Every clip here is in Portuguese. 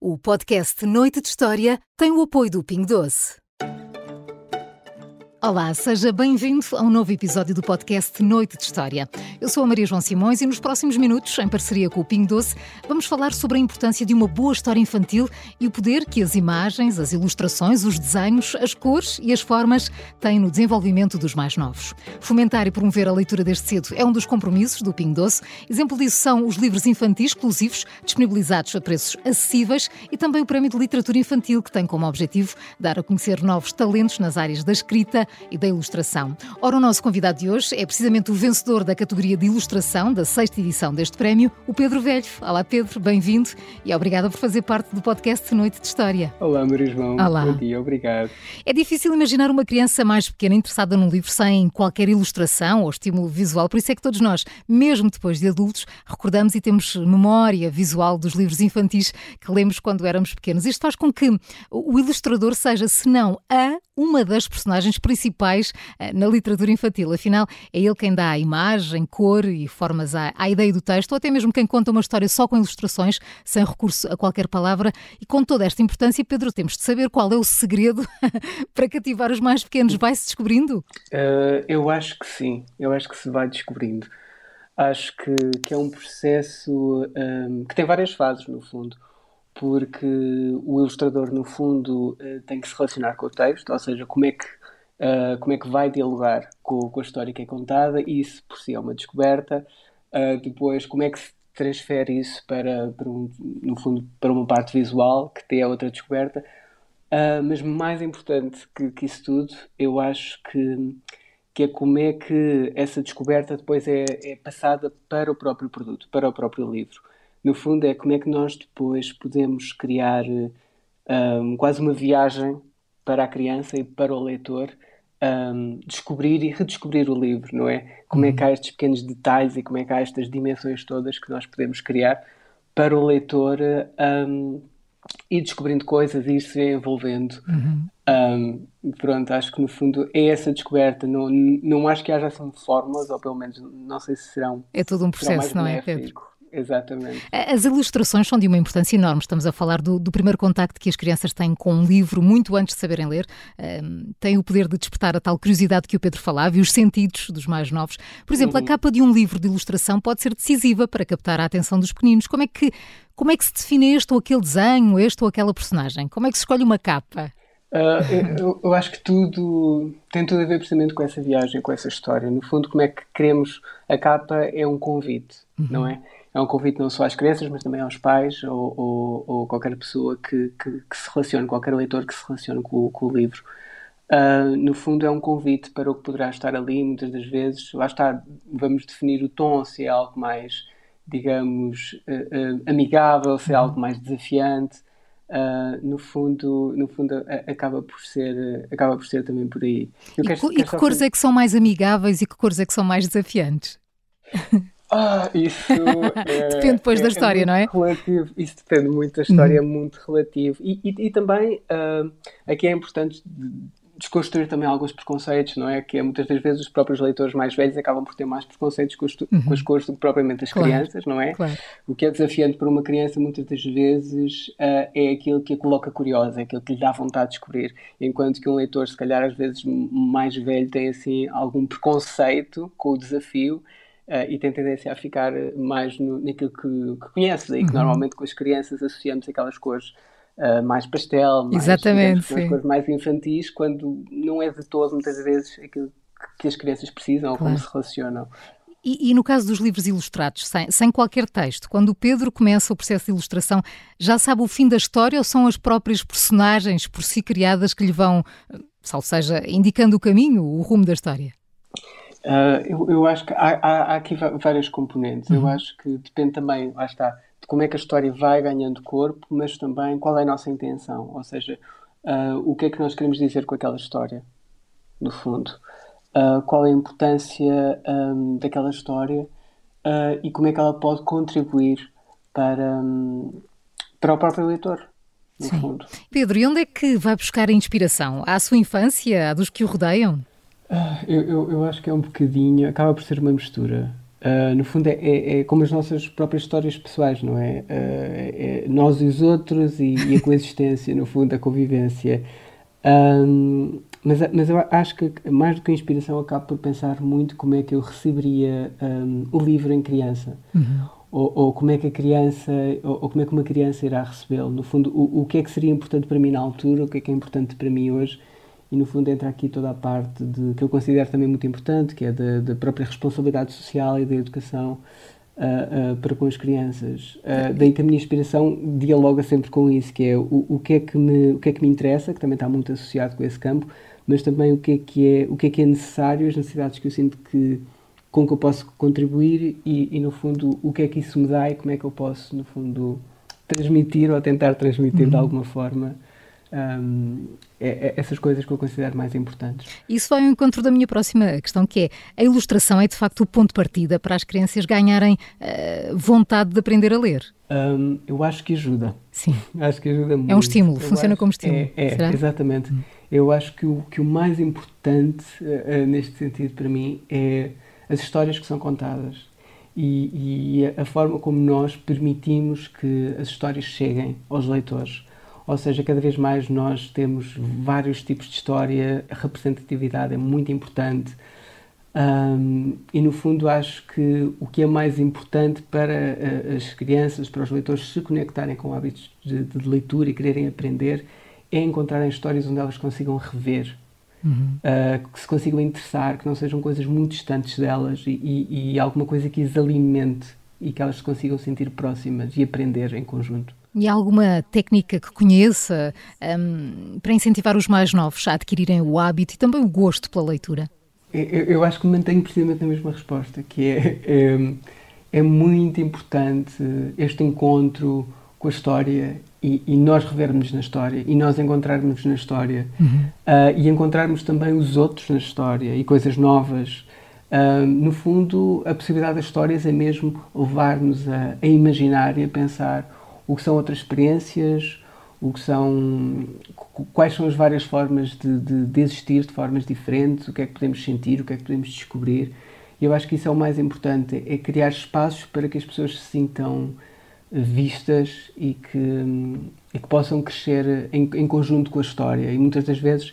O podcast Noite de História tem o apoio do Ping Doce. Olá, seja bem-vindo a um novo episódio do podcast Noite de História. Eu sou a Maria João Simões e nos próximos minutos, em parceria com o Ping Doce, vamos falar sobre a importância de uma boa história infantil e o poder que as imagens, as ilustrações, os desenhos, as cores e as formas têm no desenvolvimento dos mais novos. Fomentar e promover a leitura desde cedo é um dos compromissos do Ping Doce. Exemplo disso são os livros infantis exclusivos, disponibilizados a preços acessíveis e também o Prémio de Literatura Infantil, que tem como objetivo dar a conhecer novos talentos nas áreas da escrita, e da ilustração. Ora, o nosso convidado de hoje é precisamente o vencedor da categoria de ilustração da sexta edição deste prémio, o Pedro Velho. Olá, Pedro, bem-vindo e obrigada por fazer parte do podcast Noite de História. Olá, Maria João. Olá. Bom dia, obrigado. É difícil imaginar uma criança mais pequena interessada num livro sem qualquer ilustração ou estímulo visual, por isso é que todos nós, mesmo depois de adultos, recordamos e temos memória visual dos livros infantis que lemos quando éramos pequenos. Isto faz com que o ilustrador seja, se não a, uma das personagens principais principais eh, na literatura infantil. Afinal, é ele quem dá a imagem, cor e formas à, à ideia do texto, ou até mesmo quem conta uma história só com ilustrações, sem recurso a qualquer palavra. E com toda esta importância, Pedro, temos de saber qual é o segredo para cativar os mais pequenos. Vai-se descobrindo? Uh, eu acho que sim, eu acho que se vai descobrindo. Acho que, que é um processo um, ehm, que tem várias fases, no fundo porque o ilustrador, no fundo, eh, tem que se relacionar com o texto, ou seja, como é que uh, como é que vai dialogar com, com, a história que é contada, e isso por si é uma descoberta. Uh, depois, como é que se transfere isso para, para um, no fundo, para uma parte visual, que é outra descoberta. Uh, mas mais importante que, que, isso tudo, eu acho que, que é como é que essa descoberta depois é, é passada para o próprio produto, para o próprio livro. No fundo, é como é que nós depois podemos criar um, quase uma viagem para a criança e para o leitor um, descobrir e redescobrir o livro, não é? Como é que há estes pequenos detalhes e como é que há estas dimensões todas que nós podemos criar para o leitor um, ir descobrindo coisas e ir se envolvendo. Uhum. Um, pronto, acho que no fundo é essa descoberta. Não, não acho que haja assim fórmulas, ou pelo menos não sei se serão. É todo um processo, não é, Pedro? Exatamente. As ilustrações são de uma importância enorme. Estamos a falar do, do primeiro contacto que as crianças têm com um livro muito antes de saberem ler. Um, tem o poder de despertar a tal curiosidade que o Pedro falava e os sentidos dos mais novos. Por exemplo, uhum. a capa de um livro de ilustração pode ser decisiva para captar a atenção dos pequeninos. Como é que, como é que se define este ou aquele desenho, este ou aquela personagem? Como é que se escolhe uma capa? Uh, eu, eu, acho que tudo tem tudo a ver precisamente com essa viagem, com essa história. No fundo, como é que queremos. A capa é um convite, uhum. não é? é um convite não só às crianças, mas também aos pais ou, ou, ou qualquer pessoa que, que, que, se relacione, qualquer leitor que se relacione com, com o livro. Uh, no fundo, é um convite para o que poderá estar ali, muitas das vezes. Lá está, vamos definir o tom, se é algo mais, digamos, uh, amigável, se é algo mais desafiante. No fundo, no fundo acaba por ser acaba por ser também por aí. Eu e, quero, e que cores é que são mais amigáveis e que cores é que são mais desafiantes? Ah, isso é, depende depois é, da história, é não é? Relativo, isso depende muito da história, uhum. é muito relativo. E, e, e também uh, aqui é importante desconstruir também alguns preconceitos, não é? Que é, muitas das vezes os próprios leitores mais velhos acabam por ter mais preconceitos com, uhum. com as cores do que propriamente as claro. crianças, não é? Claro. O que é desafiante para uma criança muitas das vezes uh, é aquilo que a coloca curiosa, é aquilo que lhe dá vontade de descobrir, enquanto que um leitor, se calhar às vezes mais velho, tem assim algum preconceito com o desafio Uh, e tem tendência a ficar mais no, naquilo que, que conhece, daí que uhum. normalmente com as crianças associamos aquelas cores uh, mais pastel, mais, Exatamente, digamos, cores mais infantis, quando não é de todo, muitas vezes, aquilo que as crianças precisam claro. ou como se relacionam. E, e, no caso dos livros ilustrados, sem, sem, qualquer texto, quando o Pedro começa o processo de ilustração, já sabe o fim da história ou são as próprias personagens por si criadas que lhe vão, ou seja, indicando o caminho, o rumo da história? Uh, eu, eu, acho que há, há, há aqui várias componentes. Uhum. Eu acho que depende também, lá está, como é que a história vai ganhando corpo, mas também qual é a nossa intenção. Ou seja, uh, o que é que nós queremos dizer com aquela história, no fundo. Uh, qual é a importância um, daquela história e como é que ela pode contribuir para, um, para o próprio leitor. Sim. Fundo. Pedro, e onde é que vai buscar a inspiração? À sua infância? À dos que o rodeiam? Ah, eu, eu, eu, acho que é um bocadinho, acaba por ser uma mistura. Uh, no fundo, é, é, é, como as nossas próprias histórias pessoais, não é? Uh, é nós e os outros e, e, a coexistência, no fundo, a convivência. Um, mas, mas eu acho que, mais do que a inspiração, acabo por pensar muito como é que eu receberia um, o livro em criança. Uhum. Ou, ou, como é que a criança, ou, ou como é que uma criança irá recebê-lo. No fundo, o, o que é que seria importante para mim na altura, o que é que é importante para mim hoje e no fundo entra aqui toda a parte de, que eu considero também muito importante, que é da, da própria responsabilidade social e da educação uh, uh, para com as crianças. Uh, daí que a minha inspiração dialoga sempre com isso, que é o, o, que é que me, o que é que me interessa, que também está muito associado com esse campo, mas também o que é que é, o que é, que é necessário, as necessidades que eu sinto que com que eu posso contribuir e, e, no fundo o que é que isso me dá e como é que eu posso no fundo transmitir ou tentar transmitir uhum. de alguma forma um, é, é, essas coisas que eu considero mais importantes. Isso vai ao encontro da minha próxima questão, que é a ilustração é de facto o ponto de partida para as crianças ganharem uh, vontade de aprender a ler. Um, eu acho que ajuda. Sim. Acho que ajuda muito. É um estímulo, eu funciona como estímulo. É, é exatamente. Hum. Eu acho que o, que o mais importante uh, neste sentido para mim é as histórias que são contadas e, e a forma como nós permitimos que as histórias cheguem aos leitores ou seja, cada vez mais nós temos vários tipos de história, a representatividade é muito importante. Um, e no fundo acho que o que é mais importante para uh, as crianças, para os leitores se conectarem com hábitos de, de, leitura e quererem aprender, é encontrarem histórias onde elas consigam rever, uhum. uh, que se consigam interessar, que não sejam coisas muito distantes delas e, e, e alguma coisa que as alimente e que elas se consigam sentir próximas e aprender em conjunto. E há alguma técnica que conheça um, para incentivar os mais novos a adquirirem o hábito e também o gosto pela leitura? Eu, eu acho que mantenho precisamente na mesma resposta, que é, é, é muito importante este encontro com a história e, e, nós revermos na história e nós encontrarmos na história uhum. uh, e encontrarmos também os outros na história e coisas novas. Uh, no fundo, a possibilidade das histórias é mesmo levar-nos a, a imaginar e a pensar o que são outras experiências, o que são quais são as várias formas de, de, de, existir de formas diferentes, o que é que podemos sentir, o que é que podemos descobrir. E eu acho que isso é o mais importante, é criar espaços para que as pessoas se sintam vistas e que, e que possam crescer em, em, conjunto com a história. E muitas das vezes,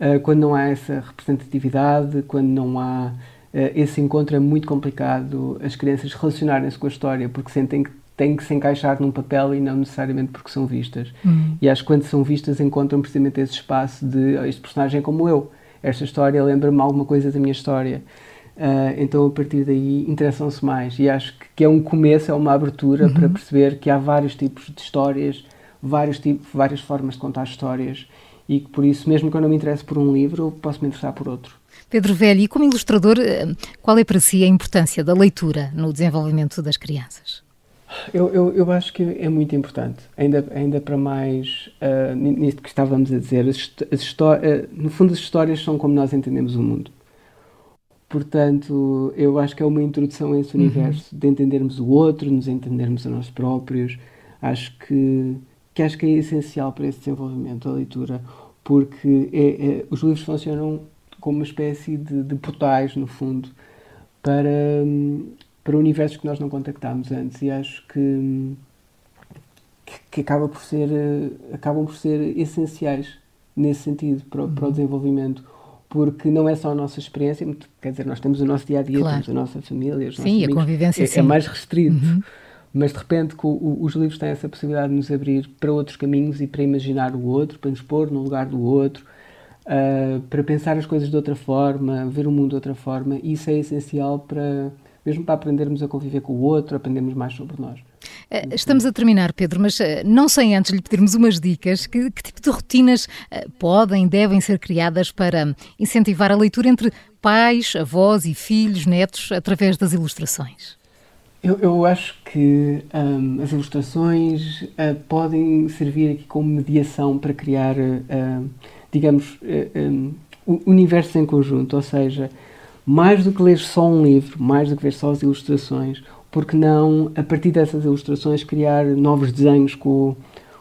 uh, quando não há essa representatividade, quando não há uh, esse encontro, é muito complicado as crianças relacionarem-se com a história, porque sentem que têm que se encaixar num papel e não necessariamente porque são vistas. Uhum. E acho que quando são vistas encontram precisamente esse espaço de oh, este personagem é como eu. Esta história lembra-me alguma coisa da minha história. Uh, então a partir daí interessam-se mais. E acho que, que, é um começo, é uma abertura uhum. para perceber que há vários tipos de histórias, vários tipos, várias formas de contar histórias e que por isso, mesmo que eu não me interesse por um livro, posso me interessar por outro. Pedro Velho, e como ilustrador, eh, qual é para si a importância da leitura no desenvolvimento das crianças? Eu, eu, eu, acho que é muito importante, ainda, ainda para mais uh, nisto que estávamos a dizer. As, as uh, no fundo, as histórias são como nós entendemos o mundo. Portanto, eu acho que é uma introdução a esse uhum. universo, de entendermos o outro, nos entendermos a nós próprios. Acho que, que acho que é essencial para esse desenvolvimento, a leitura, porque é, é, os livros funcionam como uma espécie de, de portais, no fundo, para, para universos que nós não contactámos antes e acho que, que, que acaba por ser, eh, acabam por ser essenciais nesse sentido para, uhum. para, o uhum. desenvolvimento porque não é só a nossa experiência, quer dizer, nós temos o nosso dia a dia, claro. temos a nossa família, os sim, nossos a convivência é, sim. é mais restrito. Uhum. Mas de repente os livros têm essa possibilidade de nos abrir para outros caminhos e para imaginar o outro, para nos pôr no lugar do outro, uh, para pensar as coisas de outra forma, ver o mundo de outra forma. E isso é essencial para, mesmo para aprendermos a conviver com o outro, aprendermos mais sobre nós. Eh, estamos a terminar, Pedro, mas eh, não sem antes lhe pedirmos umas dicas. Que, que tipo de rotinas eh, podem, devem ser criadas para incentivar a leitura entre pais, avós e filhos, netos, através das ilustrações? Eu, eu acho que um, as ilustrações uh, podem servir aqui como mediação para criar, uh, digamos, uh, um, universos em conjunto, ou seja, mais do que ler só um livro, mais do que ver só as ilustrações, porque não, a partir dessas ilustrações, criar novos desenhos com,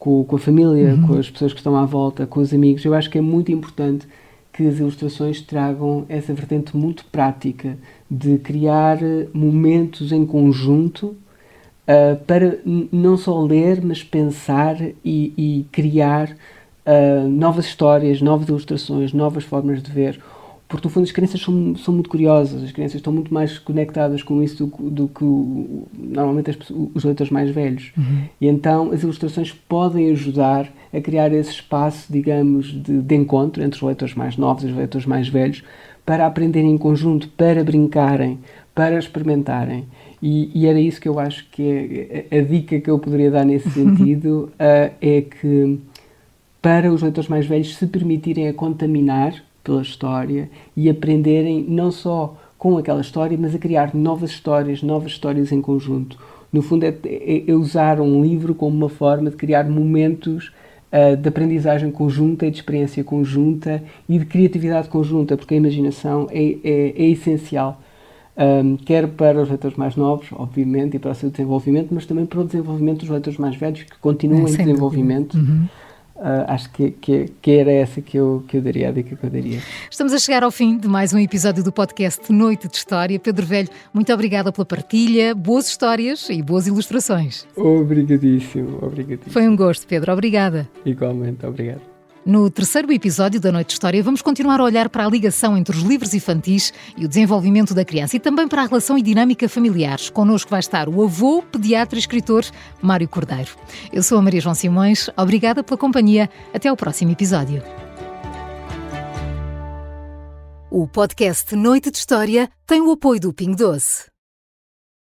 com, com a família, uhum. com as pessoas que estão à volta, com os amigos. Eu acho que é muito importante que as ilustrações tragam essa vertente muito prática de criar momentos em conjunto uh, para não só ler, mas pensar e, e criar uh, novas histórias, novas ilustrações, novas formas de ver. Porque, no fundo, as crianças são, são muito curiosas, as crianças estão muito mais conectadas com isso do, do que normalmente as, os leitores mais velhos. Uhum. E então as ilustrações podem ajudar a criar esse espaço, digamos, de, de encontro entre os leitores mais novos e os leitores mais velhos para aprenderem em conjunto, para brincarem, para experimentarem. E, e, era isso que eu acho que é a, dica que eu poderia dar nesse uhum. sentido uh, é que para os leitores mais velhos se permitirem a contaminar pela história e aprenderem não só com aquela história, mas a criar novas histórias, novas histórias em conjunto. No fundo, é, é, é usar um livro como uma forma de criar momentos uh, de aprendizagem conjunta e de experiência conjunta e de criatividade conjunta, porque a imaginação é, é, é essencial um, quer para os leitores mais novos, obviamente, e para o seu desenvolvimento, mas também para o desenvolvimento dos leitores mais velhos que continuam é, em desenvolvimento. Uhum. Uh, acho que, que, que, era essa que eu, que eu daria, a dica que eu daria. Estamos a chegar ao fim de mais um episódio do podcast Noite de História. Pedro Velho, muito obrigada pela partilha, boas histórias e boas ilustrações. Obrigadíssimo, obrigadíssimo. Foi um gosto, Pedro. Obrigada. Igualmente, obrigado. No terceiro episódio da Noite de História, vamos continuar a olhar para a ligação entre os livros infantis e o desenvolvimento da criança e também para a relação e dinâmica familiares. Connosco vai estar o avô, pediatra e escritor Mário Cordeiro. Eu sou a Maria João Simões, obrigada pela companhia. Até ao próximo episódio. O podcast Noite de História tem o apoio do Ping Doce.